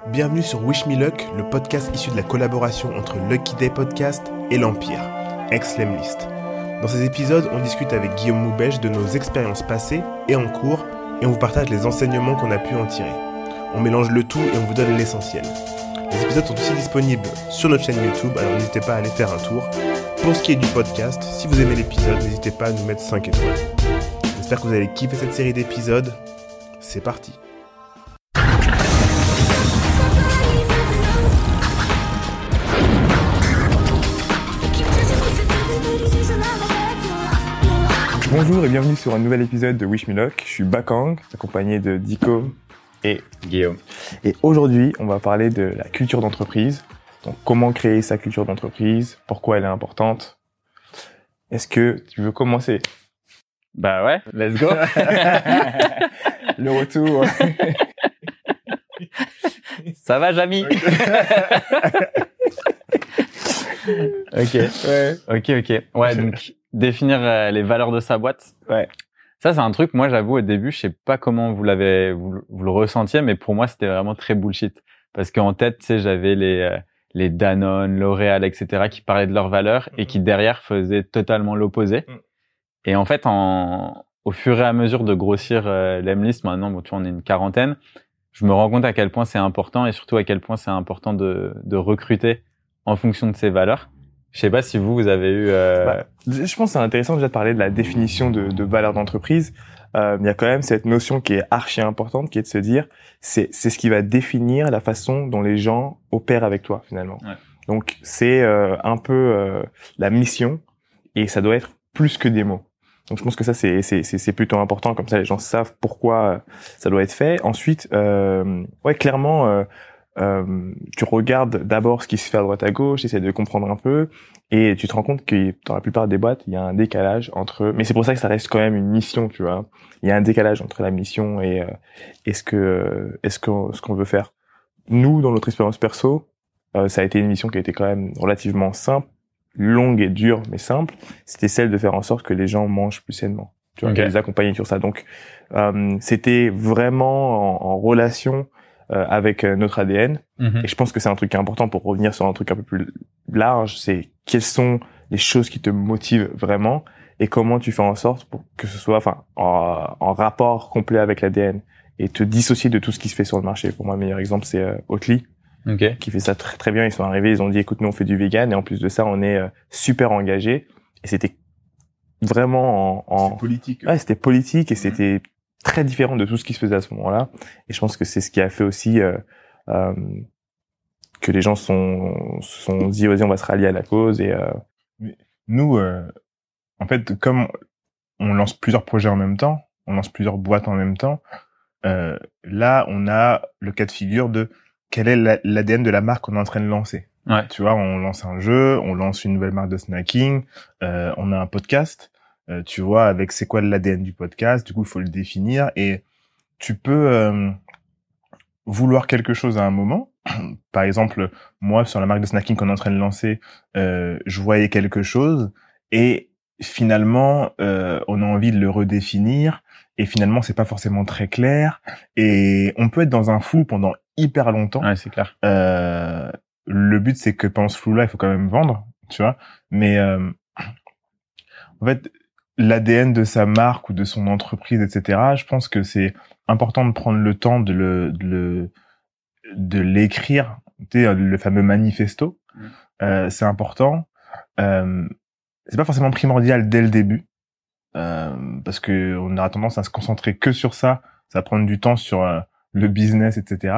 Bienvenue sur Wish Me Luck, le podcast issu de la collaboration entre Lucky Day Podcast et l'Empire, ex-Lemlist. Dans ces épisodes, on discute avec Guillaume Moubèche de nos expériences passées et en cours et on vous partage les enseignements qu'on a pu en tirer. On mélange le tout et on vous donne l'essentiel. Les épisodes sont aussi disponibles sur notre chaîne YouTube, alors n'hésitez pas à aller faire un tour. Pour ce qui est du podcast, si vous aimez l'épisode, n'hésitez pas à nous mettre 5 étoiles. J'espère que vous allez kiffer cette série d'épisodes. C'est parti. Bonjour et bienvenue sur un nouvel épisode de Wish Me Luck. Je suis Bakang, accompagné de Dico et Guillaume. Et aujourd'hui, on va parler de la culture d'entreprise. Donc, comment créer sa culture d'entreprise, pourquoi elle est importante? Est-ce que tu veux commencer? Bah ouais, let's go. Le retour. Ça va, Jamy? Ok. Ouais. Ok, ok. Ouais, donc définir euh, les valeurs de sa boîte. Ouais. Ça, c'est un truc, moi, j'avoue, au début, je sais pas comment vous l'avez, vous, vous le ressentiez, mais pour moi, c'était vraiment très bullshit. Parce qu'en tête, tu sais, j'avais les, euh, les Danone, L'Oréal, etc., qui parlaient de leurs valeurs et qui derrière faisaient totalement l'opposé. Mm. Et en fait, en, au fur et à mesure de grossir euh, l'Emlist, maintenant, bon, tu vois, on est une quarantaine, je me rends compte à quel point c'est important et surtout à quel point c'est important de, de recruter en fonction de ses valeurs. Je sais pas si vous, vous avez eu... euh, Bah, je pense que c'est intéressant déjà de parler de la définition de, de valeur d'entreprise. Euh, il y a quand même cette notion qui est archi importante, qui est de se dire, c'est c'est ce qui va définir la façon dont les gens opèrent avec toi finalement. Ouais. Donc c'est euh, un peu euh, la mission et ça doit être plus que des mots. Donc je pense que ça c'est c'est c'est c'est plutôt important comme ça les gens savent pourquoi euh, ça doit être fait. Ensuite, euh, ouais clairement. euh, euh, tu regardes d'abord ce qui se fait à droite à gauche, essaies de comprendre un peu, et tu te rends compte que dans la plupart des boîtes, il y a un décalage entre. Mais c'est pour ça que ça reste quand même une mission, tu vois. Il y a un décalage entre la mission et, euh, et ce que euh, est-ce que ce qu'on veut faire. Nous, dans notre expérience perso, euh, ça a été une mission qui a été quand même relativement simple, longue et dure, mais simple. C'était celle de faire en sorte que les gens mangent plus sainement. Tu vois, Ok. de les accompagner sur ça. Donc, euh, c'était vraiment en, en relation euh, avec euh, notre ADN. mhm. Et je pense que c'est un truc qui est important pour revenir sur un truc un peu plus large, c'est quelles sont les choses qui te motivent vraiment et comment tu fais en sorte pour que ce soit enfin en, en rapport complet avec l'ADN et te dissocier de tout ce qui se fait sur le marché. Pour moi, le meilleur exemple, c'est euh, Oatly Ok. qui fait ça très très bien. Ils sont arrivés, ils ont dit écoute, nous on fait du vegan et en plus de ça, on est euh, super engagé. Et c'était vraiment en, en... politique. Ouais, c'était politique et c'était très différent de tout ce qui se faisait à ce moment-là. Et je pense que c'est ce qui a fait aussi euh, euh, que les gens sont se sont dit vas-y on va se rallier à la cause et euh, nous, euh, en fait, comme on lance plusieurs projets en même temps, on lance plusieurs boîtes en même temps, euh, là, on a le cas de figure de quel est la- l'ADN de la marque qu'on est en train de lancer. Ouais. Tu vois, on lance un jeu, on lance une nouvelle marque de snacking, euh, on a un podcast, euh, tu vois, avec c'est quoi l'ADN du podcast, du coup, il faut le définir et tu peux euh, vouloir quelque chose à un moment. Par exemple, moi, sur la marque de snacking qu'on est en train de lancer, euh, je voyais quelque chose et finalement, euh, on a envie de le redéfinir et finalement, c'est pas forcément très clair et on peut être dans un flou pendant hyper longtemps. Ouais, c'est clair. Euh, le but, c'est que pendant ce flou-là, il faut quand même vendre, tu vois. Mais euh, en fait, l'ADN de sa marque ou de son entreprise, etc. Je pense que c'est important de prendre le temps de le de le de l'écrire, tu sais, le fameux manifesto. Mm. Euh, c'est important. Euh, c'est pas forcément primordial dès le début, euh, parce que on aura tendance à se concentrer que sur ça. Ça va prendre du temps sur euh, le business, etc.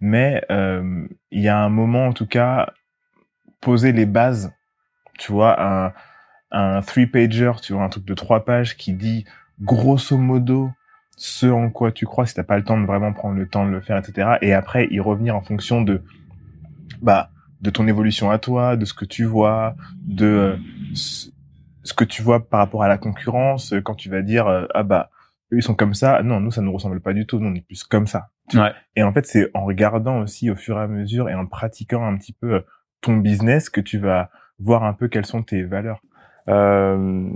Mais il y a un moment, en tout cas, poser les bases. Tu vois, un un three pager, tu vois, un truc de trois pages qui dit grosso modo ce en quoi tu crois si t'as pas le temps de vraiment prendre le temps de le faire, etc. Et après y revenir en fonction de bah de ton évolution à toi, de ce que tu vois, de euh, ce que tu vois par rapport à la concurrence, euh, quand tu vas dire euh, ah bah eux ils sont comme ça, non nous ça nous ressemble pas du tout, nous on est plus comme ça. Ouais. Et en fait c'est en regardant aussi au fur et à mesure et en pratiquant un petit peu ton business que tu vas voir un peu quelles sont tes valeurs. Euh,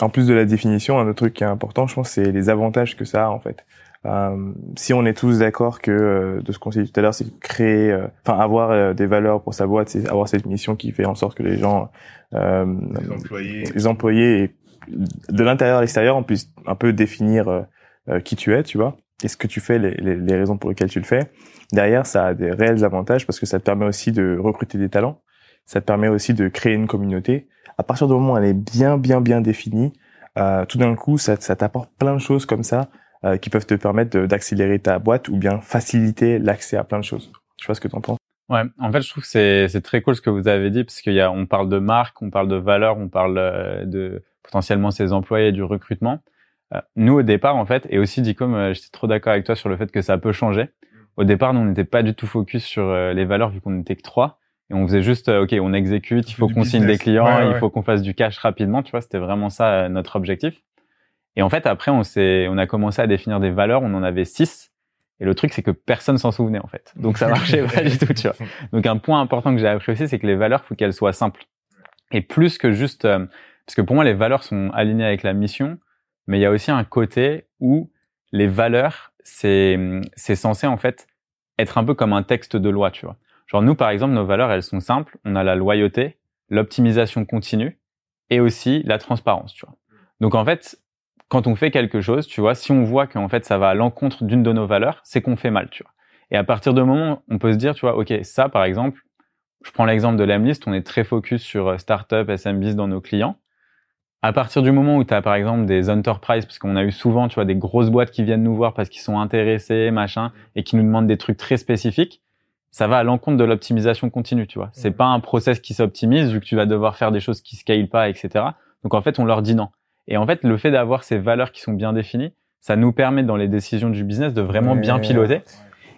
en plus de la définition, un autre truc qui est important, je pense, c'est les avantages que ça a en fait. Euh, si on est tous d'accord que euh, de ce qu'on s'est dit tout à l'heure, c'est créer, euh, enfin avoir euh, des valeurs pour sa boîte, c'est avoir cette mission qui fait en sorte que les gens, Les employés. les employés, et de l'intérieur à l'extérieur, on puisse un peu définir qui tu es, tu vois, et ce que tu fais, les, les, les raisons pour lesquelles tu le fais. Derrière, ça a des réels avantages parce que ça te permet aussi de recruter des talents, ça te permet aussi de créer une communauté. À partir du moment où elle est bien, bien, bien définie, euh, tout d'un coup, ça, ça t'apporte plein de choses comme ça euh, qui peuvent te permettre d'accélérer ta boîte ou bien faciliter l'accès à plein de choses. Je pas ce que tu en penses. Ouais, en fait, je trouve que c'est très cool ce que vous avez dit parce qu'il y a on parle de marque, on parle de valeur, on parle euh, de potentiellement ses employés, du recrutement. Euh, nous au départ en fait, et aussi Dicom, euh, j'étais trop d'accord avec toi sur le fait que ça peut changer. Au départ, nous on n'était pas du tout focus sur les valeurs vu qu'on n'était que trois et on faisait juste euh, ok, on exécute, il faut qu'on signe des clients, Ouais, ouais, il faut qu'on fasse du cash rapidement, tu vois, c'était vraiment ça euh, notre objectif. Et en fait, après, on s'est, on a commencé à définir des valeurs. On en avait six. Et le truc, c'est que personne s'en souvenait en fait. Donc ça marchait pas du tout, tu vois. Donc un point important que j'ai appris aussi, c'est que les valeurs, faut qu'elles soient simples. Et plus que juste, euh, parce que pour moi, les valeurs sont alignées avec la mission, mais il y a aussi un côté où les valeurs, c'est c'est censé en fait être un peu comme un texte de loi, tu vois. Genre nous, par exemple, nos valeurs, elles sont simples. On a la loyauté, l'optimisation continue et aussi la transparence, tu vois. Donc en fait, quand on fait quelque chose, tu vois, si on voit qu'en fait ça va à l'encontre d'une de nos valeurs, c'est qu'on fait mal, tu vois. Et à partir de moment, on peut se dire, tu vois, ok, ça par exemple, je prends l'exemple de l'Emlist, on est très focus sur euh, startup, SMBs dans nos clients. À partir du moment où tu as par exemple des enterprise, parce qu'on a eu souvent, tu vois, des grosses boîtes qui viennent nous voir parce qu'ils sont intéressés, machin, et qui nous demandent des trucs très spécifiques, ça va à l'encontre de l'optimisation continue, tu vois. C'est Mhm. pas un process qui s'optimise vu que tu vas devoir faire des choses qui scale pas, etc. Donc en fait, on leur dit non. Et en fait, le fait d'avoir ces valeurs qui sont bien définies, ça nous permet dans les décisions du business de vraiment bien piloter.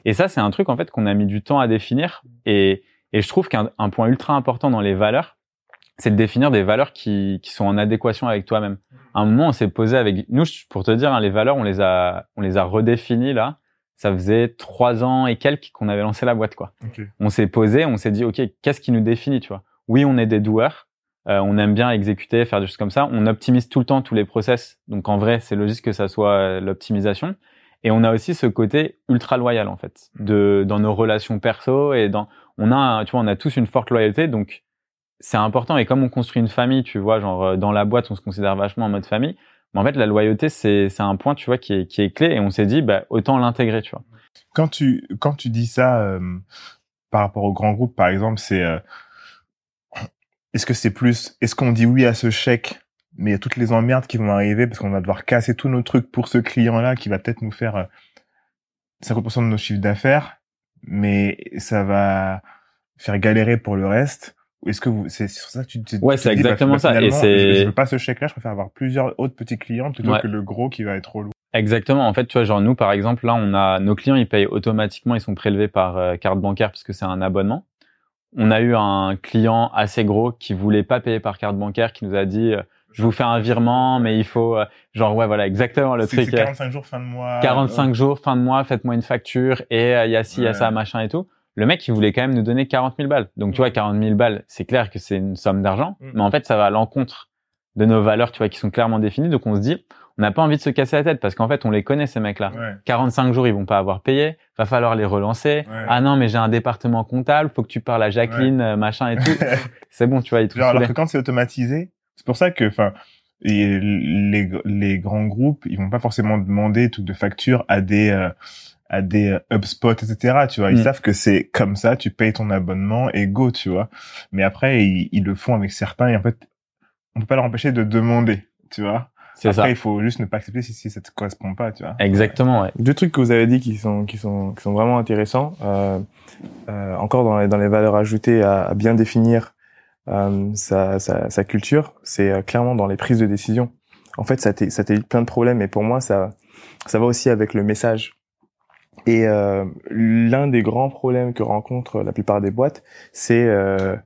Et ça, c'est un truc en fait qu'on a mis du temps à définir. Et, et je trouve qu'un un point ultra important dans les valeurs, c'est de définir des valeurs qui, qui sont en adéquation avec toi-même. À un moment, on s'est posé avec nous, pour te dire, hein, les valeurs, on les a, on les a redéfinies là. Ça faisait trois ans et quelques qu'on avait lancé la boîte, quoi. On s'est posé, on s'est dit, ok, qu'est-ce qui nous définit, tu vois? Oui, on est des doueurs. euh, on aime bien exécuter, faire des choses comme ça. On optimise tout le temps tous les process. Donc en vrai, c'est logique que ça soit euh, l'optimisation. Et on a aussi ce côté ultra loyal en fait, de dans nos relations perso et dans on a tu vois on a tous une forte loyauté donc c'est important et comme on construit une famille tu vois genre euh, dans la boîte on se considère vachement en mode famille mais en fait la loyauté c'est un point tu vois qui est qui est clé et on s'est dit bah autant l'intégrer tu vois Quand tu quand tu dis ça euh, par rapport au grand groupe, par exemple, c'est euh, est-ce que c'est plus est-ce qu'on dit oui à ce chèque, mais il y a toutes les emmerdes qui vont arriver parce qu'on va devoir casser tous nos trucs pour ce client-là qui va peut-être nous faire euh, 50% de nos chiffres d'affaires, mais ça va faire galérer pour le reste. Est-ce que vous, c'est sur ça que tu te Ouais, c'est exactement bah, ça, et c'est- Je, veux pas ce chèque-là, je préfère avoir plusieurs autres petits clients plutôt Ouais. que le gros qui va être lourd. Exactement. En fait, tu vois, genre nous, par exemple, là, on a nos clients, ils payent automatiquement, ils sont prélevés par euh, carte bancaire parce que c'est un abonnement. On a eu un client assez gros qui voulait pas payer par carte bancaire, qui nous a dit, euh, je vous fais un virement, mais il faut, euh, genre, ouais, voilà, exactement le truc. c'est euh, 45 jours fin de mois. 45 jours, fin de mois, faites-moi une facture et il y a ci, il y a ça, machin et tout. Le mec, il voulait quand même nous donner 40 000 balles. Donc, tu vois, 40 000 balles, c'est clair que c'est une somme d'argent, Mm. mais en fait, ça va à l'encontre de nos valeurs, tu vois, qui sont clairement définies. Donc, on se dit, on n'a pas envie de se casser la tête parce qu'en fait, on les connaît, ces mecs-là. Ouais. 45 jours, ils vont pas avoir payé. Va falloir les relancer. Ouais. Ah non, mais j'ai un département comptable. Faut que tu parles à Jacqueline, euh, machin et tout. c'est bon, tu vois, ils tout Genre, alors que quand c'est automatisé, c'est pour ça que, enfin, les, les grands groupes, ils vont pas forcément demander tout de facture à des, euh, à des euh, HubSpot, etc. Tu vois, ils Mm. savent que c'est comme ça, tu payes ton abonnement et go, tu vois. Mais après, ils, ils le font avec certains et en fait, on peut pas leur empêcher de demander, tu vois. C'est Après, ça. il faut juste ne pas accepter si, si ça te correspond pas, tu vois. Exactement, ouais. Deux trucs que vous avez dit qui sont qui sont qui sont vraiment intéressants. Euh, euh, encore dans les dans les valeurs ajoutées à, à bien définir euh, sa, sa sa culture, c'est euh, clairement dans les prises de décision. En fait, ça t'évite plein de problèmes et pour moi ça ça va aussi avec le message. Et euh, l'un des grands problèmes que rencontrent la plupart des boîtes, c'est euh,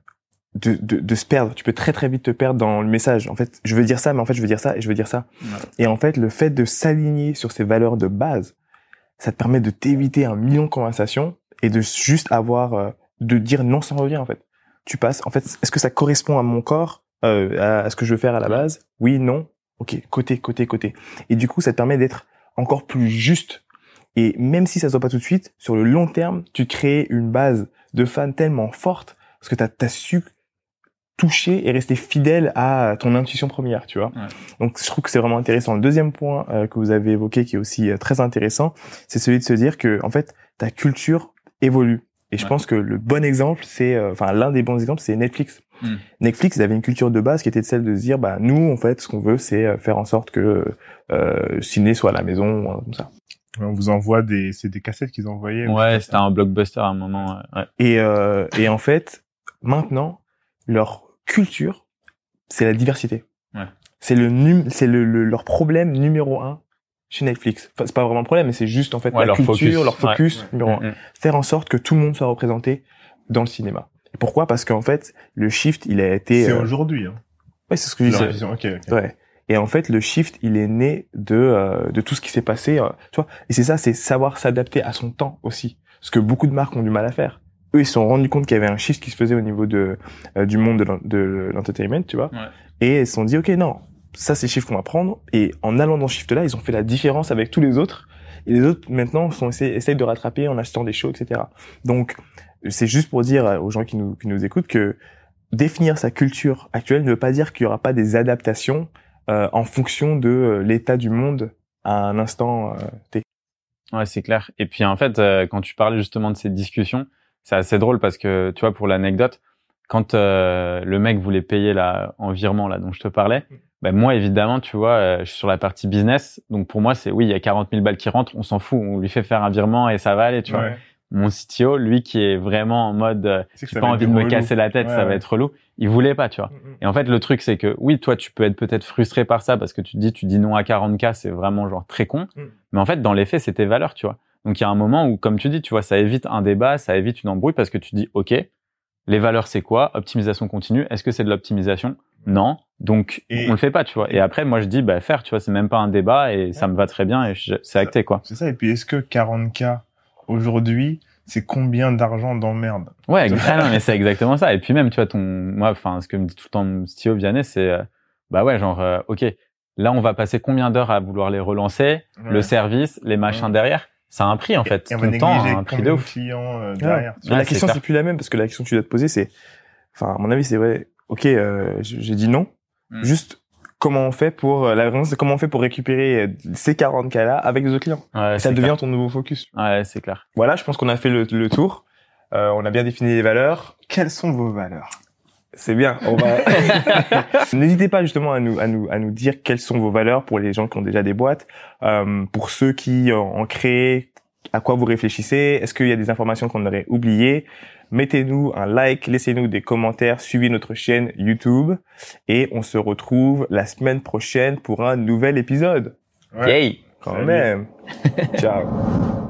de, de, de se perdre. Tu peux très très vite te perdre dans le message. En fait, je veux dire ça, mais en fait, je veux dire ça et je veux dire ça. Et en fait, le fait de s'aligner sur ces valeurs de base, ça te permet de t'éviter un million de conversations et de juste avoir, euh, de dire non sans revient en fait. Tu passes, en fait, est-ce que ça correspond à mon corps, euh, à, à ce que je veux faire à la base? Oui, non. Ok, côté, côté, côté. Et du coup, ça te permet d'être encore plus juste Et même si ça se voit pas tout de suite, sur le long terme, tu crées une base de fans tellement forte parce que tu as, su toucher et rester fidèle à ton intuition première, tu vois. Ouais. Donc je trouve que c'est vraiment intéressant. Le deuxième point euh, que vous avez évoqué qui est aussi euh, très intéressant, c'est celui de se dire que en fait ta culture évolue. Et je Ouais. pense que le bon exemple, c'est euh, enfin l'un des bons exemples, c'est Netflix. Mm. Netflix, ils avaient une culture de base qui était celle de se dire bah nous en fait ce qu'on veut c'est faire en sorte que euh, ciné soit à la maison comme ça. On vous envoie des, c'est des cassettes qu'ils envoyaient. Ouais, c'était un blockbuster à un moment. ouais. Et euh, et en fait maintenant leur culture c'est la diversité. Ouais. C'est le num c'est le, le- leur problème numéro un chez Netflix. Enfin, c'est pas vraiment un problème, mais c'est juste en fait Ouais, la leur culture, focus. leur focus Ouais. numéro un. Mm. Faire en sorte que tout le monde soit représenté dans le cinéma. Et pourquoi? Parce qu'en fait, le shift, il a été. C'est euh, aujourd'hui. Hein. ouais, c'est ce que je disais. vision. Ok, ok. Ouais. Et en fait, le shift, il est né de euh, de tout ce qui s'est passé, euh, tu vois. Et c'est ça, c'est savoir s'adapter à son temps aussi. Ce que beaucoup de marques ont du mal à faire. Eux, ils se sont rendus compte qu'il y avait un shift qui se faisait au niveau de euh, du monde de l'en- de l'entertainment, tu vois. Ouais. Et ils se sont dit, ok, non, ça c'est le shift qu'on va prendre. Et en allant dans ce shift-là, ils ont fait la différence avec tous les autres. Et les autres, maintenant, sont essayent, essayent de rattraper en achetant des shows, etc. Donc, c'est juste pour dire aux gens qui nous, qui nous écoutent que définir sa culture actuelle ne veut pas dire qu'il y aura pas des adaptations euh, en fonction de euh, l'état du monde à un instant euh, T. Ouais, c'est clair. Et puis en fait, euh, quand tu parlais justement de ces discussions, c'est assez drôle parce que tu vois, pour l'anecdote, quand euh, le mec voulait payer là en virement là dont je te parlais, ben moi évidemment, tu vois, euh, je suis sur la partie business, donc pour moi c'est oui, il y a 40 000 balles qui rentrent, on s'en fout, on lui fait faire un virement et ça va aller, tu vois. Mon CTO, lui qui est vraiment en mode, euh, j'ai pas envie de me relou. casser la tête, Ouais, ça va être relou, il voulait pas, tu vois. Et en fait, le truc, c'est que oui, toi, tu peux être peut-être frustré par ça parce que tu te dis, tu dis non à 40K, c'est vraiment genre très con. Mm. Mais en fait, dans les faits, c'est tes valeurs, tu vois. Donc, il y a un moment où, comme tu dis, tu vois, ça évite un débat, ça évite une embrouille parce que tu dis, OK, les valeurs, c'est quoi? Optimisation continue. Est-ce que c'est de l'optimisation? Non. Donc, Et- on le fait pas, tu vois. Et après, moi, je dis, bah, faire, tu vois, c'est même pas un débat et ça me va très bien et c'est acté, quoi. C'est ça. Et puis, est-ce que 40K aujourd'hui, c'est combien d'argent d'emmerde Ouais, ah non, mais c'est exactement ça. Et puis même, tu vois, ton, moi, enfin, ce que me dit tout le temps mon Stio Vianney, c'est, euh, bah ouais, genre, euh, ok, là, on va passer combien d'heures à vouloir les relancer, le service, les machins Ouais. derrière? Ça a un prix, en fait. Et on va Ton temps a un prix de ouf. clients euh, derrière. Mais Ouais, la question c'est plus la même parce que la question que tu dois te poser c'est, enfin à mon avis c'est ouais, ok, euh, j'ai dit non, Mm. juste comment on fait pour euh, la réponse c'est comment on fait pour récupérer euh, ces 40 cas là avec des autres clients. Ouais, ça c'est devient clair. ton nouveau focus. Ouais, c'est clair. Voilà, je pense qu'on a fait le, le tour. Euh, on a bien défini les valeurs. Quelles sont vos valeurs? C'est bien. On va. N'hésitez pas justement à nous à nous à nous dire quelles sont vos valeurs pour les gens qui ont déjà des boîtes, euh, pour ceux qui en créent, à quoi vous réfléchissez? Est-ce qu'il y a des informations qu'on aurait oubliées? Mettez-nous un like, laissez-nous des commentaires, suivez notre chaîne YouTube et on se retrouve la semaine prochaine pour un nouvel épisode. Ouais. Yay! Quand Salut. même. Ciao.